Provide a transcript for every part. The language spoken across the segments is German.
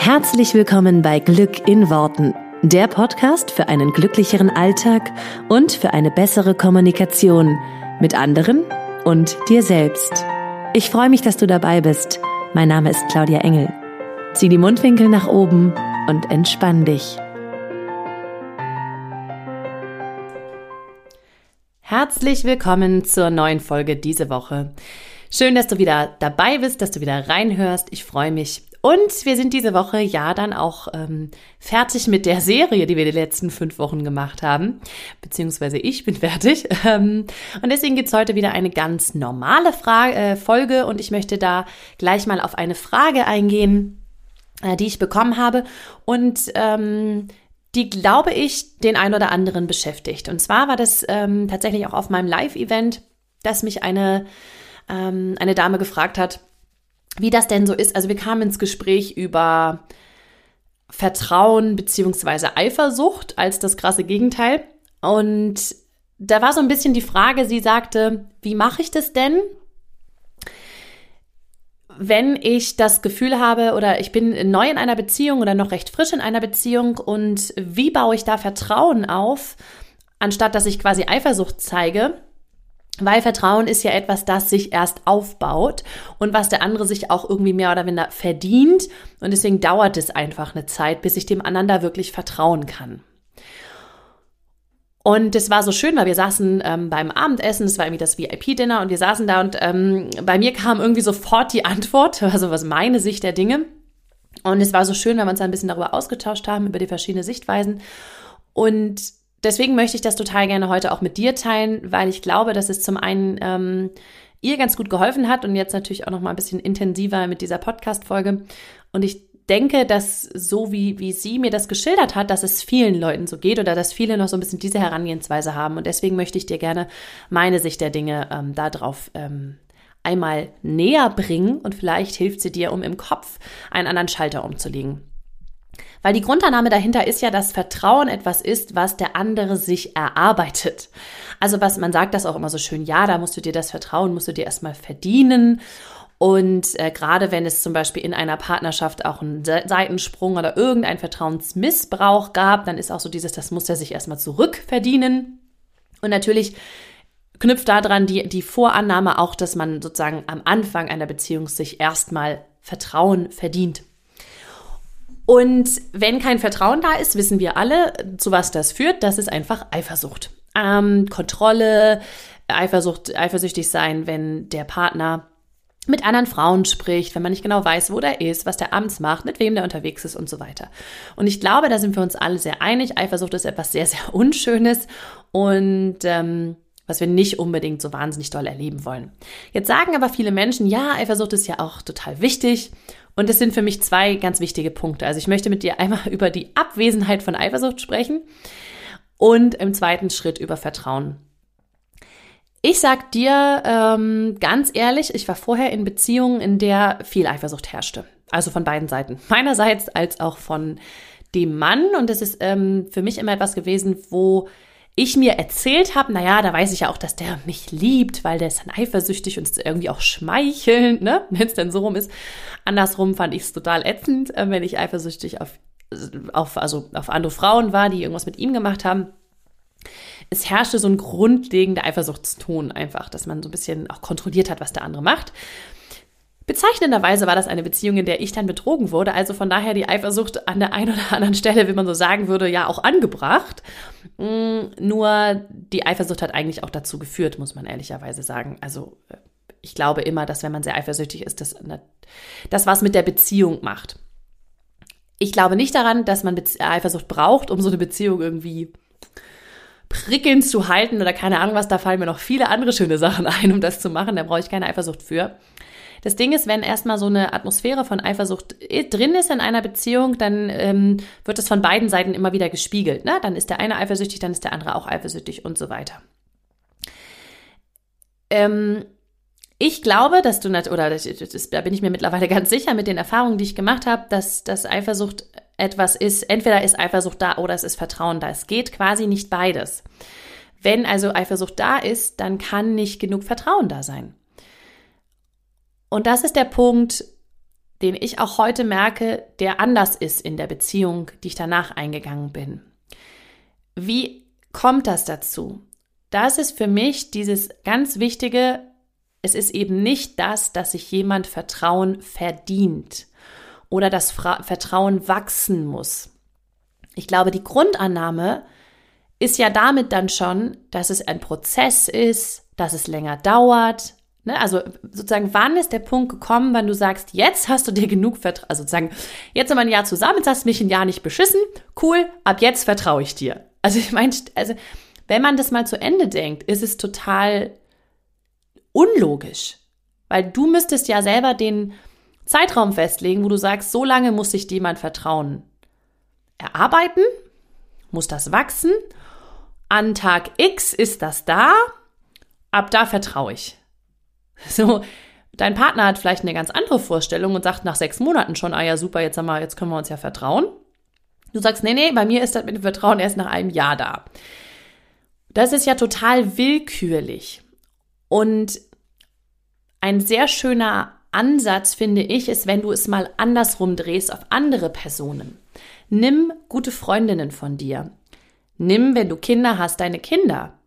Herzlich willkommen bei Glück in Worten, der Podcast für einen glücklicheren Alltag und für eine bessere Kommunikation mit anderen und dir selbst. Ich freue mich, dass du dabei bist. Mein Name ist Claudia Engel. Zieh die Mundwinkel nach oben und entspann dich. Herzlich willkommen zur neuen Folge diese Woche. Schön, dass du wieder dabei bist, dass du wieder reinhörst. Ich freue mich. Und wir sind diese Woche ja dann auch ähm, fertig mit der Serie, die wir die letzten fünf Wochen gemacht haben. Beziehungsweise ich bin fertig. Ähm, und deswegen gibt's heute wieder eine ganz normale Frage, äh, Folge und ich möchte da gleich mal auf eine Frage eingehen, äh, die ich bekommen habe. Und ähm, die, glaube ich, den ein oder anderen beschäftigt. Und zwar war das ähm, tatsächlich auch auf meinem Live-Event, dass mich eine, ähm, eine Dame gefragt hat, wie das denn so ist. Also wir kamen ins Gespräch über Vertrauen beziehungsweise Eifersucht als das krasse Gegenteil. Und da war so ein bisschen die Frage, sie sagte, wie mache ich das denn? Wenn ich das Gefühl habe oder ich bin neu in einer Beziehung oder noch recht frisch in einer Beziehung und wie baue ich da Vertrauen auf, anstatt dass ich quasi Eifersucht zeige? Weil Vertrauen ist ja etwas, das sich erst aufbaut und was der andere sich auch irgendwie mehr oder weniger verdient. Und deswegen dauert es einfach eine Zeit, bis ich dem anderen da wirklich vertrauen kann. Und es war so schön, weil wir saßen ähm, beim Abendessen, es war irgendwie das VIP-Dinner und wir saßen da und ähm, bei mir kam irgendwie sofort die Antwort, also was meine Sicht der Dinge. Und es war so schön, weil wir uns ein bisschen darüber ausgetauscht haben, über die verschiedenen Sichtweisen. Und deswegen möchte ich das total gerne heute auch mit dir teilen, weil ich glaube, dass es zum einen ähm, ihr ganz gut geholfen hat und jetzt natürlich auch noch mal ein bisschen intensiver mit dieser Podcast-Folge. Und ich denke, dass so wie, wie sie mir das geschildert hat, dass es vielen Leuten so geht oder dass viele noch so ein bisschen diese Herangehensweise haben. Und deswegen möchte ich dir gerne meine Sicht der Dinge ähm, darauf ähm, einmal näher bringen und vielleicht hilft sie dir, um im Kopf einen anderen Schalter umzulegen. Weil die Grundannahme dahinter ist ja, dass Vertrauen etwas ist, was der andere sich erarbeitet. Also was man sagt das auch immer so schön, ja, da musst du dir das Vertrauen, musst du dir erstmal verdienen. Und äh, gerade wenn es zum Beispiel in einer Partnerschaft auch einen Seitensprung oder irgendein Vertrauensmissbrauch gab, dann ist auch so dieses, das muss er sich erstmal zurückverdienen. Und natürlich knüpft daran die, die Vorannahme auch, dass man sozusagen am Anfang einer Beziehung sich erstmal Vertrauen verdient. Und wenn kein Vertrauen da ist, wissen wir alle, zu was das führt. Das ist einfach Eifersucht. Ähm, Kontrolle, Eifersucht, eifersüchtig sein, wenn der Partner mit anderen Frauen spricht, wenn man nicht genau weiß, wo der ist, was der abends macht, mit wem der unterwegs ist und so weiter. Und ich glaube, da sind wir uns alle sehr einig. Eifersucht ist etwas sehr, sehr Unschönes und ähm, was wir nicht unbedingt so wahnsinnig doll erleben wollen. Jetzt sagen aber viele Menschen, ja, Eifersucht ist ja auch total wichtig und es sind für mich zwei ganz wichtige Punkte. Also ich möchte mit dir einmal über die Abwesenheit von Eifersucht sprechen und im zweiten Schritt über Vertrauen. Ich sag dir ähm, ganz ehrlich, ich war vorher in Beziehungen, in der viel Eifersucht herrschte. Also von beiden Seiten. Meinerseits als auch von dem Mann. Und es ist ähm, für mich immer etwas gewesen, wo ich mir erzählt habe, naja, da weiß ich ja auch, dass der mich liebt, weil der ist dann eifersüchtig und ist irgendwie auch schmeichelnd, ne? wenn es denn so rum ist. Andersrum fand ich es total ätzend, äh, wenn ich eifersüchtig auf, auf, also auf andere Frauen war, die irgendwas mit ihm gemacht haben. Es herrschte so ein grundlegender Eifersuchtston einfach, dass man so ein bisschen auch kontrolliert hat, was der andere macht. Bezeichnenderweise war das eine Beziehung, in der ich dann betrogen wurde, also von daher die Eifersucht an der einen oder anderen Stelle, wie man so sagen würde, ja auch angebracht. Mm, nur die Eifersucht hat eigentlich auch dazu geführt, muss man ehrlicherweise sagen. Also äh, ich glaube immer, dass wenn man sehr eifersüchtig ist, dass das was mit der Beziehung macht. Ich glaube nicht daran, dass man Eifersucht braucht, um so eine Beziehung irgendwie prickelnd zu halten oder keine Ahnung was, da fallen mir noch viele andere schöne Sachen ein, um das zu machen, da brauche ich keine Eifersucht für. Das Ding ist, wenn erstmal so eine Atmosphäre von Eifersucht drin ist in einer Beziehung, dann ähm, wird es von beiden Seiten immer wieder gespiegelt. Ne? Dann ist der eine eifersüchtig, dann ist der andere auch eifersüchtig und so weiter. Ähm, ich glaube, dass du, oder das, das, da bin ich mir mittlerweile ganz sicher mit den Erfahrungen, die ich gemacht habe, dass, dass Eifersucht etwas ist, entweder ist Eifersucht da oder es ist Vertrauen da. Es geht quasi nicht beides. Wenn also Eifersucht da ist, dann kann nicht genug Vertrauen da sein. Und das ist der Punkt, den ich auch heute merke, der anders ist in der Beziehung, die ich danach eingegangen bin. Wie kommt das dazu? Das ist für mich dieses ganz wichtige, es ist eben nicht das, dass sich jemand Vertrauen verdient oder das Vertrauen wachsen muss. Ich glaube, die Grundannahme ist ja damit dann schon, dass es ein Prozess ist, dass es länger dauert. Ne? Also sozusagen, wann ist der Punkt gekommen, wann du sagst, jetzt hast du dir genug Vertrauen, also sozusagen, jetzt sind wir ein Jahr zusammen, jetzt hast du mich ein Jahr nicht beschissen, cool, ab jetzt vertraue ich dir. Also ich meine, also wenn man das mal zu Ende denkt, ist es total unlogisch, weil du müsstest ja selber den Zeitraum festlegen, wo du sagst, so lange muss sich jemand vertrauen. Erarbeiten, muss das wachsen, an Tag X ist das da, ab da vertraue ich. So, dein Partner hat vielleicht eine ganz andere Vorstellung und sagt nach sechs Monaten schon, ah ja, super, jetzt haben wir, jetzt können wir uns ja vertrauen. Du sagst, nee, nee, bei mir ist das mit dem Vertrauen erst nach einem Jahr da. Das ist ja total willkürlich. Und ein sehr schöner Ansatz, finde ich, ist, wenn du es mal andersrum drehst auf andere Personen. Nimm gute Freundinnen von dir. Nimm, wenn du Kinder hast, deine Kinder.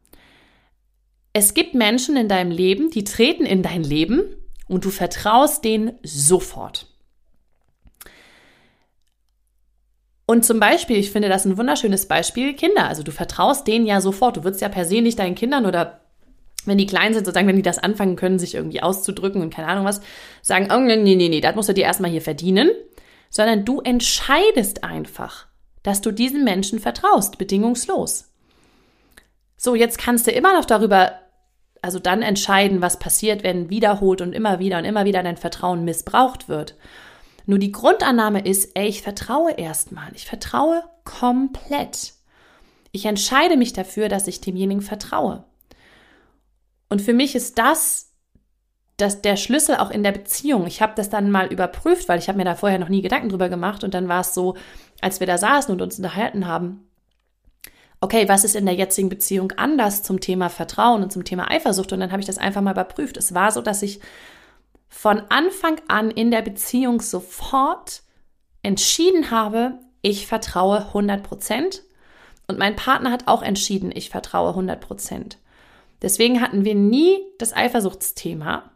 Es gibt Menschen in deinem Leben, die treten in dein Leben und du vertraust denen sofort. Und zum Beispiel, ich finde das ein wunderschönes Beispiel, Kinder. Also du vertraust denen ja sofort. Du würdest ja per se nicht deinen Kindern oder wenn die klein sind, sozusagen, wenn die das anfangen können, sich irgendwie auszudrücken und keine Ahnung was, sagen, oh, nee, nee, nee, nee, das musst du dir erstmal hier verdienen. Sondern du entscheidest einfach, dass du diesen Menschen vertraust, bedingungslos. So, jetzt kannst du immer noch darüber, also dann entscheiden, was passiert, wenn wiederholt und immer wieder und immer wieder dein Vertrauen missbraucht wird. Nur die Grundannahme ist, ey, ich vertraue erstmal. Ich vertraue komplett. Ich entscheide mich dafür, dass ich demjenigen vertraue. Und für mich ist das dass der Schlüssel auch in der Beziehung. Ich habe das dann mal überprüft, weil ich habe mir da vorher noch nie Gedanken drüber gemacht und dann war es so, als wir da saßen und uns unterhalten haben, okay, was ist in der jetzigen Beziehung anders zum Thema Vertrauen und zum Thema Eifersucht? Und dann habe ich das einfach mal überprüft. Es war so, dass ich von Anfang an in der Beziehung sofort entschieden habe, ich vertraue 100 Prozent. Und mein Partner hat auch entschieden, ich vertraue 100 Prozent. Deswegen hatten wir nie das Eifersuchtsthema.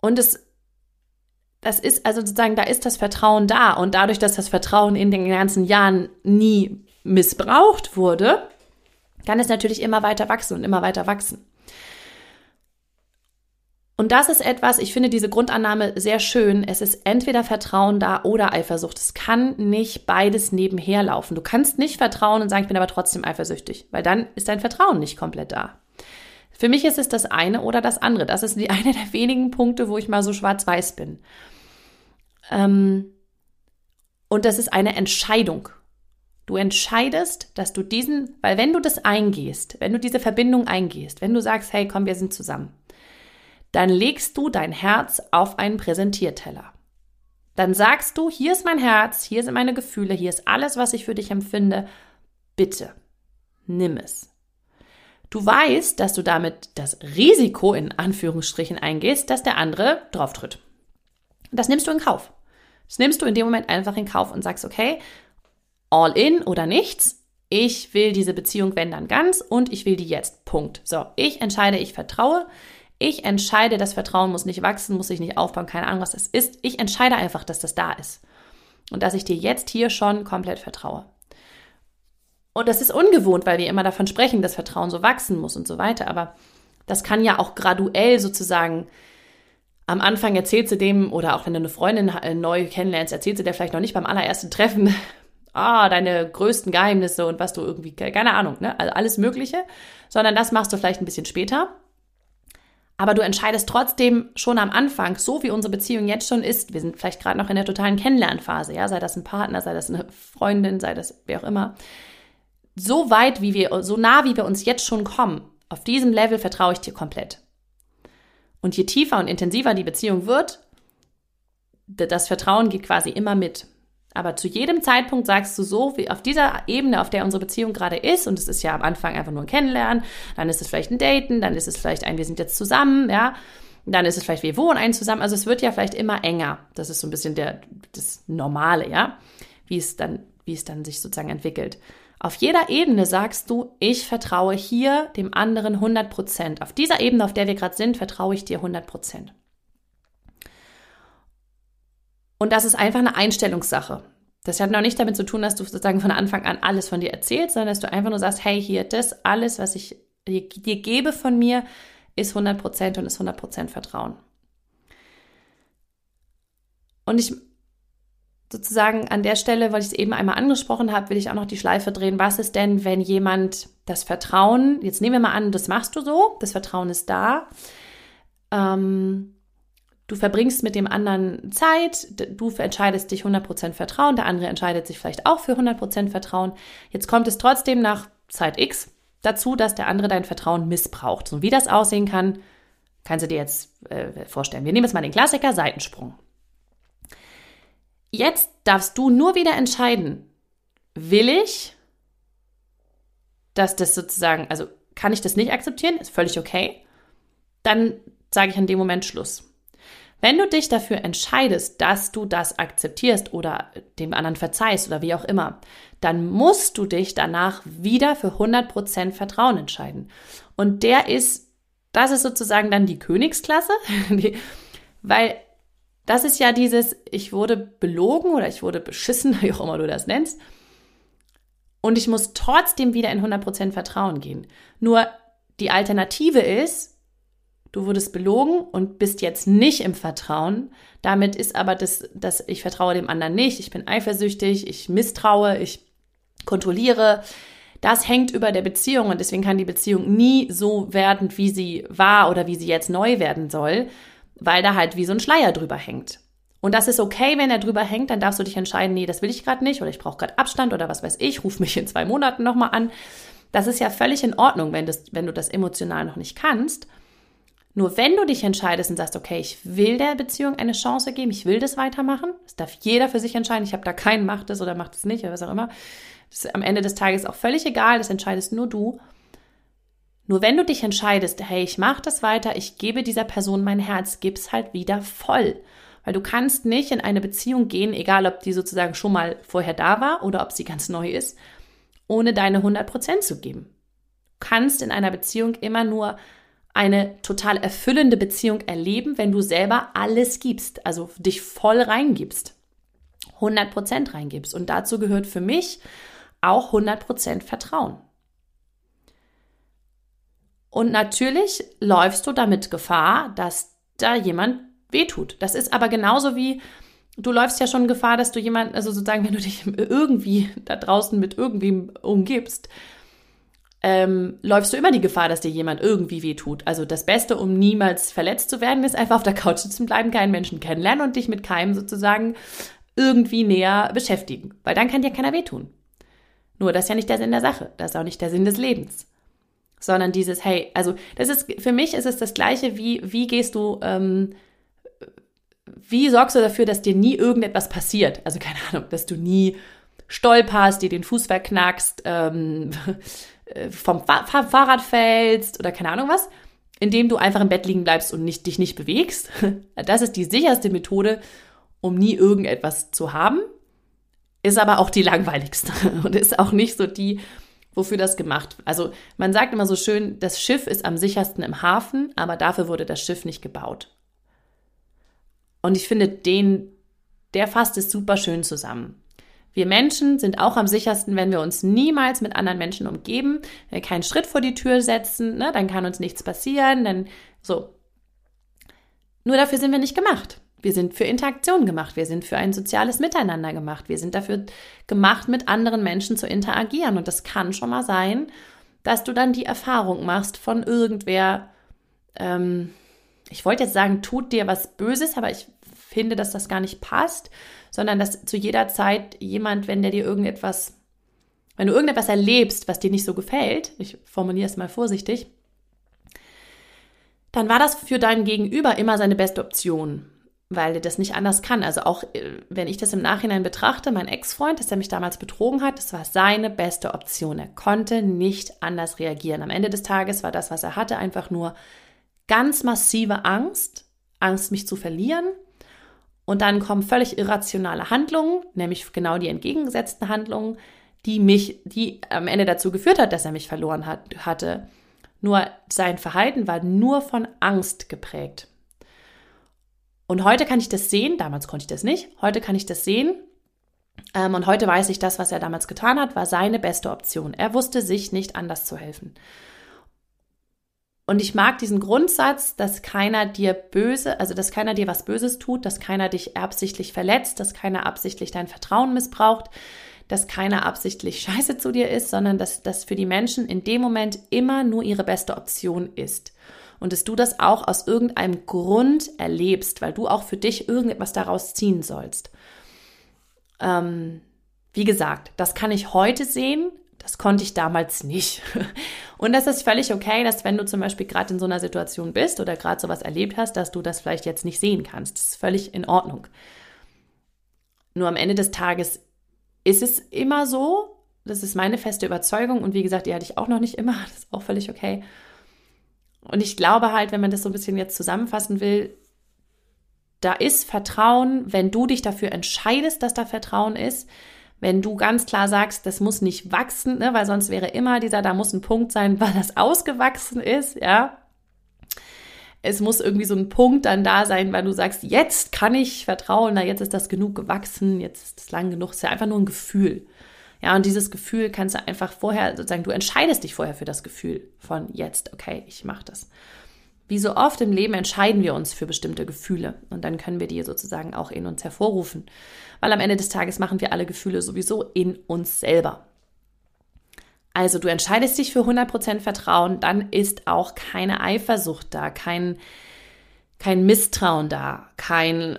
Und es, das ist also sozusagen, da ist das Vertrauen da. Und dadurch, dass das Vertrauen in den ganzen Jahren nie missbraucht wurde, kann es natürlich immer weiter wachsen und immer weiter wachsen. Und das ist etwas, ich finde diese Grundannahme sehr schön. Es ist entweder Vertrauen da oder Eifersucht. Es kann nicht beides nebenher laufen. Du kannst nicht vertrauen und sagen, ich bin aber trotzdem eifersüchtig, weil dann ist dein Vertrauen nicht komplett da. Für mich ist es das eine oder das andere. Das ist die eine der wenigen Punkte, wo ich mal so schwarz-weiß bin. Ähm, und das ist eine Entscheidung. Du entscheidest, dass du diesen, weil wenn du das eingehst, wenn du diese Verbindung eingehst, wenn du sagst, hey, komm, wir sind zusammen, dann legst du dein Herz auf einen Präsentierteller. Dann sagst du, hier ist mein Herz, hier sind meine Gefühle, hier ist alles, was ich für dich empfinde. Bitte, nimm es. Du weißt, dass du damit das Risiko in Anführungsstrichen eingehst, dass der andere drauftritt. Das nimmst du in Kauf. Das nimmst du in dem Moment einfach in Kauf und sagst, okay, all in oder nichts. Ich will diese Beziehung, wenn dann ganz und ich will die jetzt. Punkt. So, ich entscheide, ich vertraue. Ich entscheide, das Vertrauen muss nicht wachsen, muss sich nicht aufbauen, keine Ahnung, was das ist. Ich entscheide einfach, dass das da ist. Und dass ich dir jetzt hier schon komplett vertraue. Und das ist ungewohnt, weil wir immer davon sprechen, dass Vertrauen so wachsen muss und so weiter. Aber das kann ja auch graduell sozusagen am Anfang erzählt sie dem, oder auch wenn du eine Freundin äh, neu kennenlernst, erzählt sie dir vielleicht noch nicht beim allerersten Treffen, ah, deine größten Geheimnisse und was du irgendwie, keine Ahnung, ne? Also alles Mögliche, sondern das machst du vielleicht ein bisschen später. Aber du entscheidest trotzdem schon am Anfang, so wie unsere Beziehung jetzt schon ist, wir sind vielleicht gerade noch in der totalen Kennenlernphase, ja, sei das ein Partner, sei das eine Freundin, sei das wer auch immer. So weit, wie wir, so nah, wie wir uns jetzt schon kommen, auf diesem Level vertraue ich dir komplett. Und je tiefer und intensiver die Beziehung wird, das Vertrauen geht quasi immer mit. Aber zu jedem Zeitpunkt sagst du so, wie auf dieser Ebene, auf der unsere Beziehung gerade ist, und es ist ja am Anfang einfach nur ein Kennenlernen, dann ist es vielleicht ein Daten, dann ist es vielleicht ein, wir sind jetzt zusammen, ja. dann ist es vielleicht, wir wohnen einen zusammen. Also es wird ja vielleicht immer enger. Das ist so ein bisschen der, das Normale, ja, wie es dann, wie es dann sich sozusagen entwickelt. Auf jeder Ebene sagst du, ich vertraue hier dem anderen 100 Prozent. Auf dieser Ebene, auf der wir gerade sind, vertraue ich dir 100 Prozent. Und das ist einfach eine Einstellungssache. Das hat noch nicht damit zu tun, dass du sozusagen von Anfang an alles von dir erzählst, sondern dass du einfach nur sagst, hey, hier, das alles, was ich dir, dir gebe von mir, ist 100% und ist 100% Vertrauen. Und ich sozusagen an der Stelle, weil ich es eben einmal angesprochen habe, will ich auch noch die Schleife drehen. Was ist denn, wenn jemand das Vertrauen, jetzt nehmen wir mal an, das machst du so, das Vertrauen ist da, ähm, du verbringst mit dem anderen Zeit, du entscheidest dich 100% Vertrauen, der andere entscheidet sich vielleicht auch für 100% Vertrauen. Jetzt kommt es trotzdem nach Zeit X dazu, dass der andere dein Vertrauen missbraucht. So wie das aussehen kann, kannst du dir jetzt äh, vorstellen. Wir nehmen jetzt mal den Klassiker Seitensprung. Jetzt darfst du nur wieder entscheiden, will ich, dass das sozusagen, also kann ich das nicht akzeptieren, ist völlig okay, dann sage ich in dem Moment Schluss. Wenn du dich dafür entscheidest, dass du das akzeptierst oder dem anderen verzeihst oder wie auch immer, dann musst du dich danach wieder für 100% Vertrauen entscheiden. Und der ist, das ist sozusagen dann die Königsklasse, weil das ist ja dieses, ich wurde belogen oder ich wurde beschissen, wie auch immer du das nennst. Und ich muss trotzdem wieder in 100% Vertrauen gehen. Nur die Alternative ist, du wurdest belogen und bist jetzt nicht im Vertrauen. Damit ist aber das, dass ich vertraue dem anderen nicht, ich bin eifersüchtig, ich misstraue, ich kontrolliere. Das hängt über der Beziehung und deswegen kann die Beziehung nie so werden, wie sie war oder wie sie jetzt neu werden soll, weil da halt wie so ein Schleier drüber hängt. Und das ist okay, wenn er drüber hängt, dann darfst du dich entscheiden, nee, das will ich gerade nicht oder ich brauche gerade Abstand oder was weiß ich, ruf mich in zwei Monaten nochmal an. Das ist ja völlig in Ordnung, wenn, das, wenn du das emotional noch nicht kannst. Nur wenn du dich entscheidest und sagst, okay, ich will der Beziehung eine Chance geben, ich will das weitermachen, das darf jeder für sich entscheiden. Ich habe da keinen macht es oder macht es nicht oder was auch immer. Das ist am Ende des Tages auch völlig egal, das entscheidest nur du. Nur wenn du dich entscheidest, hey, ich mache das weiter, ich gebe dieser Person mein Herz, gib's halt wieder voll. Weil du kannst nicht in eine Beziehung gehen, egal ob die sozusagen schon mal vorher da war oder ob sie ganz neu ist, ohne deine 100% zu geben. Du kannst in einer Beziehung immer nur eine total erfüllende Beziehung erleben, wenn du selber alles gibst, also dich voll reingibst, 100% reingibst. Und dazu gehört für mich auch 100% Vertrauen. Und natürlich läufst du damit Gefahr, dass da jemand wehtut. Das ist aber genauso wie, du läufst ja schon Gefahr, dass du jemanden, also sozusagen, wenn du dich irgendwie da draußen mit irgendwem umgibst, ähm, läufst du immer die Gefahr, dass dir jemand irgendwie wehtut. Also das Beste, um niemals verletzt zu werden, ist einfach auf der Couch sitzen bleiben, keinen Menschen kennenlernen und dich mit keinem sozusagen irgendwie näher beschäftigen. Weil dann kann dir keiner wehtun. Nur das ist ja nicht der Sinn der Sache. Das ist auch nicht der Sinn des Lebens. Sondern dieses, hey, also das ist, für mich ist es das Gleiche wie, wie gehst du, ähm, wie sorgst du dafür, dass dir nie irgendetwas passiert? Also keine Ahnung, dass du nie stolperst, dir den Fuß verknackst, ähm, äh, vom Fahrrad fällst oder keine Ahnung was, indem du einfach im Bett liegen bleibst und nicht, dich nicht bewegst. Das ist die sicherste Methode, um nie irgendetwas zu haben, ist aber auch die langweiligste und ist auch nicht so die, wofür das gemacht wird. Also man sagt immer so schön, das Schiff ist am sichersten im Hafen, aber dafür wurde das Schiff nicht gebaut. Und ich finde, den, der fasst es super schön zusammen. Wir Menschen sind auch am sichersten, wenn wir uns niemals mit anderen Menschen umgeben, wenn wir keinen Schritt vor die Tür setzen, ne, dann kann uns nichts passieren, dann so. Nur dafür sind wir nicht gemacht. Wir sind für Interaktion gemacht. Wir sind für ein soziales Miteinander gemacht. Wir sind dafür gemacht, mit anderen Menschen zu interagieren. Und das kann schon mal sein, dass du dann die Erfahrung machst von irgendwer, ähm, ich wollte jetzt sagen, tut dir was Böses, aber ich finde, dass das gar nicht passt, sondern dass zu jeder Zeit jemand, wenn der dir irgendetwas, wenn du irgendetwas erlebst, was dir nicht so gefällt, ich formuliere es mal vorsichtig, dann war das für deinen Gegenüber immer seine beste Option, weil er das nicht anders kann. Also auch äh, wenn ich das im Nachhinein betrachte, mein Ex-Freund, dass er mich damals betrogen hat, das war seine beste Option. Er konnte nicht anders reagieren. Am Ende des Tages war das, was er hatte, einfach nur ganz massive Angst, Angst, mich zu verlieren. Und dann kommen völlig irrationale Handlungen, nämlich genau die entgegengesetzten Handlungen, die mich, die am Ende dazu geführt hat, dass er mich verloren hat, hatte. Nur sein Verhalten war nur von Angst geprägt. Und heute kann ich das sehen, damals konnte ich das nicht, heute kann ich das sehen. Ähm, und heute weiß ich, das, was er damals getan hat, war seine beste Option. Er wusste sich nicht anders zu helfen. Und ich mag diesen Grundsatz, dass keiner dir böse, also dass keiner dir was Böses tut, dass keiner dich absichtlich verletzt, dass keiner absichtlich dein Vertrauen missbraucht, dass keiner absichtlich scheiße zu dir ist, sondern dass das für die Menschen in dem Moment immer nur ihre beste Option ist. Und dass du das auch aus irgendeinem Grund erlebst, weil du auch für dich irgendetwas daraus ziehen sollst. Ähm, wie gesagt, das kann ich heute sehen, das konnte ich damals nicht. Und das ist völlig okay, dass wenn du zum Beispiel gerade in so einer Situation bist oder gerade sowas erlebt hast, dass du das vielleicht jetzt nicht sehen kannst. Das ist völlig in Ordnung. Nur am Ende des Tages ist es immer so. Das ist meine feste Überzeugung. Und wie gesagt, die hatte ich auch noch nicht immer. Das ist auch völlig okay. Und ich glaube halt, wenn man das so ein bisschen jetzt zusammenfassen will, da ist Vertrauen, wenn du dich dafür entscheidest, dass da Vertrauen ist, wenn du ganz klar sagst, das muss nicht wachsen, ne, weil sonst wäre immer dieser, da muss ein Punkt sein, weil das ausgewachsen ist, ja. Es muss irgendwie so ein Punkt dann da sein, weil du sagst, jetzt kann ich vertrauen, na, jetzt ist das genug gewachsen, jetzt ist es lang genug. Es ist ja einfach nur ein Gefühl. Ja, und dieses Gefühl kannst du einfach vorher sozusagen, du entscheidest dich vorher für das Gefühl von jetzt, okay, ich mache das. Wie so oft im Leben entscheiden wir uns für bestimmte Gefühle und dann können wir die sozusagen auch in uns hervorrufen, weil am Ende des Tages machen wir alle Gefühle sowieso in uns selber. Also du entscheidest dich für 100% Vertrauen, dann ist auch keine Eifersucht da, kein, kein Misstrauen da, kein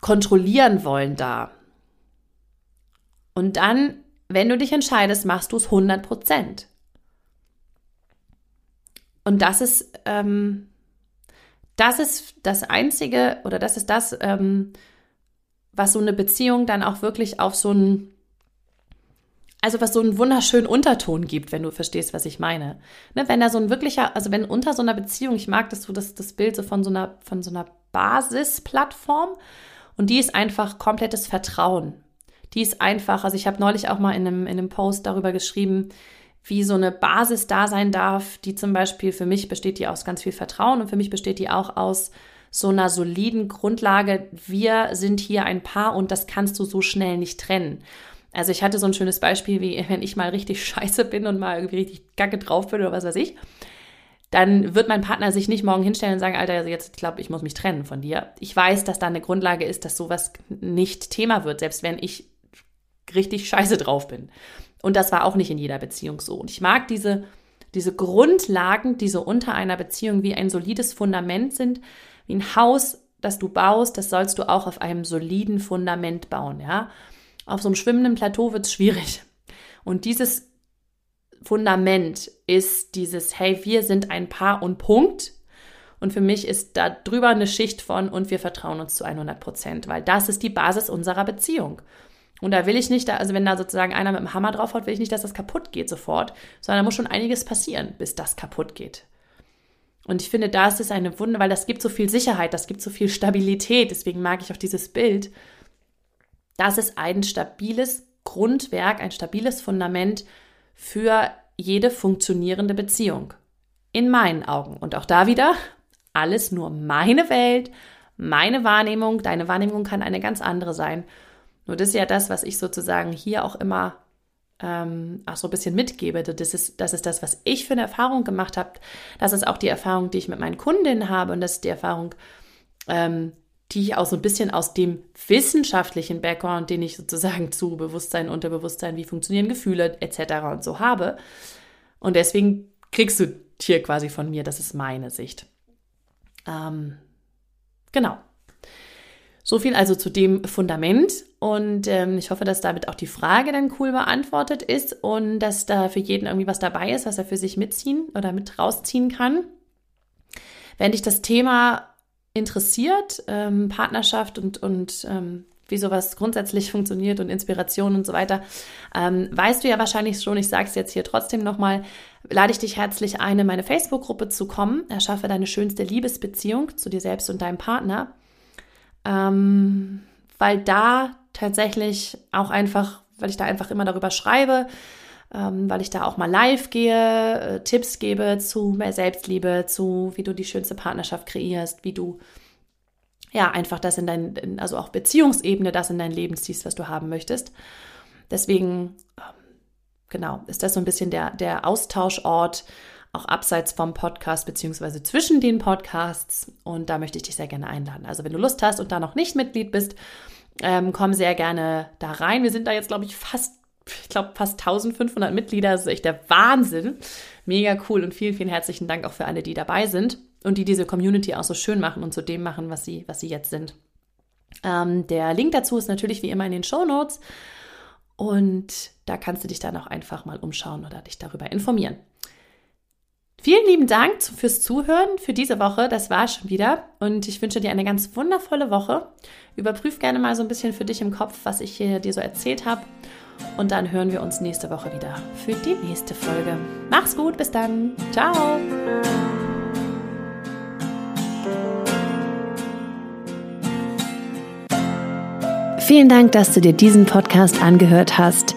Kontrollieren wollen da. Und dann, wenn du dich entscheidest, machst du es 100%. Und das ist, ähm, das ist das Einzige oder das ist das, ähm, was so eine Beziehung dann auch wirklich auf so einen, also was so einen wunderschönen Unterton gibt, wenn du verstehst, was ich meine. Ne, wenn da so ein wirklicher, also wenn unter so einer Beziehung, ich mag das so, das, das Bild so von so einer, von so einer Basisplattform und die ist einfach komplettes Vertrauen. Die ist einfach, also ich habe neulich auch mal in einem, in einem Post darüber geschrieben, wie so eine Basis da sein darf, die zum Beispiel für mich besteht die aus ganz viel Vertrauen und für mich besteht die auch aus so einer soliden Grundlage. Wir sind hier ein Paar und das kannst du so schnell nicht trennen. Also ich hatte so ein schönes Beispiel, wie wenn ich mal richtig scheiße bin und mal irgendwie richtig gacke drauf bin oder was weiß ich, dann wird mein Partner sich nicht morgen hinstellen und sagen, Alter, also jetzt glaube ich muss mich trennen von dir. Ich weiß, dass da eine Grundlage ist, dass sowas nicht Thema wird, selbst wenn ich richtig scheiße drauf bin. Und das war auch nicht in jeder Beziehung so. Und ich mag diese, diese Grundlagen, die so unter einer Beziehung wie ein solides Fundament sind, wie ein Haus, das du baust, das sollst du auch auf einem soliden Fundament bauen, ja. Auf so einem schwimmenden Plateau wird es schwierig. Und dieses Fundament ist dieses, hey, wir sind ein Paar und Punkt. Und für mich ist da drüber eine Schicht von und wir vertrauen uns zu 100 Prozent, weil das ist die Basis unserer Beziehung. Und da will ich nicht, also wenn da sozusagen einer mit dem Hammer draufhaut, will ich nicht, dass das kaputt geht sofort, sondern da muss schon einiges passieren, bis das kaputt geht. Und ich finde, da ist es eine Wunde, weil das gibt so viel Sicherheit, das gibt so viel Stabilität. Deswegen mag ich auch dieses Bild. Das ist ein stabiles Grundwerk, ein stabiles Fundament für jede funktionierende Beziehung. In meinen Augen. Und auch da wieder, alles nur meine Welt, meine Wahrnehmung. Deine Wahrnehmung kann eine ganz andere sein. Nur das ist ja das, was ich sozusagen hier auch immer ähm, auch so ein bisschen mitgebe. Das ist, das ist das, was ich für eine Erfahrung gemacht habe. Das ist auch die Erfahrung, die ich mit meinen Kundinnen habe und das ist die Erfahrung, ähm, die ich auch so ein bisschen aus dem wissenschaftlichen Background, den ich sozusagen zu Bewusstsein, Unterbewusstsein, wie funktionieren Gefühle etc. und so habe. Und deswegen kriegst du hier quasi von mir, das ist meine Sicht. Ähm, genau. So viel also zu dem Fundament. Und ähm, ich hoffe, dass damit auch die Frage dann cool beantwortet ist und dass da für jeden irgendwie was dabei ist, was er für sich mitziehen oder mit rausziehen kann. Wenn dich das Thema interessiert, ähm, Partnerschaft und, und ähm, wie sowas grundsätzlich funktioniert und Inspiration und so weiter, ähm, weißt du ja wahrscheinlich schon. Ich sage es jetzt hier trotzdem nochmal. Lade ich dich herzlich ein, in meine Facebook-Gruppe zu kommen. Erschaffe deine schönste Liebesbeziehung zu dir selbst und deinem Partner. Ähm, weil da tatsächlich auch einfach, weil ich da einfach immer darüber schreibe, ähm, weil ich da auch mal live gehe, äh, Tipps gebe zu mehr Selbstliebe, zu wie du die schönste Partnerschaft kreierst, wie du ja, einfach das in dein, also auch Beziehungsebene, das in dein Leben ziehst, was du haben möchtest. Deswegen, ähm, genau, ist das so ein bisschen der, der Austauschort, auch abseits vom Podcast, beziehungsweise zwischen den Podcasts. Und da möchte ich dich sehr gerne einladen. Also, wenn du Lust hast und da noch nicht Mitglied bist, ähm, komm sehr gerne da rein. Wir sind da jetzt, glaube ich, fast, ich glaube, fast 1500 Mitglieder. Das ist echt der Wahnsinn. Mega cool und vielen, vielen herzlichen Dank auch für alle, die dabei sind und die diese Community auch so schön machen und zu dem machen, was sie, was sie jetzt sind. Ähm, der Link dazu ist natürlich wie immer in den Show Notes und da kannst du dich dann auch einfach mal umschauen oder dich darüber informieren. Vielen lieben Dank fürs Zuhören für diese Woche. Das war schon wieder. Und ich wünsche dir eine ganz wundervolle Woche. Überprüf gerne mal so ein bisschen für dich im Kopf, was ich hier dir so erzählt habe. Und dann hören wir uns nächste Woche wieder für die nächste Folge. Mach's gut, bis dann. Ciao. Vielen Dank, dass du dir diesen Podcast angehört hast.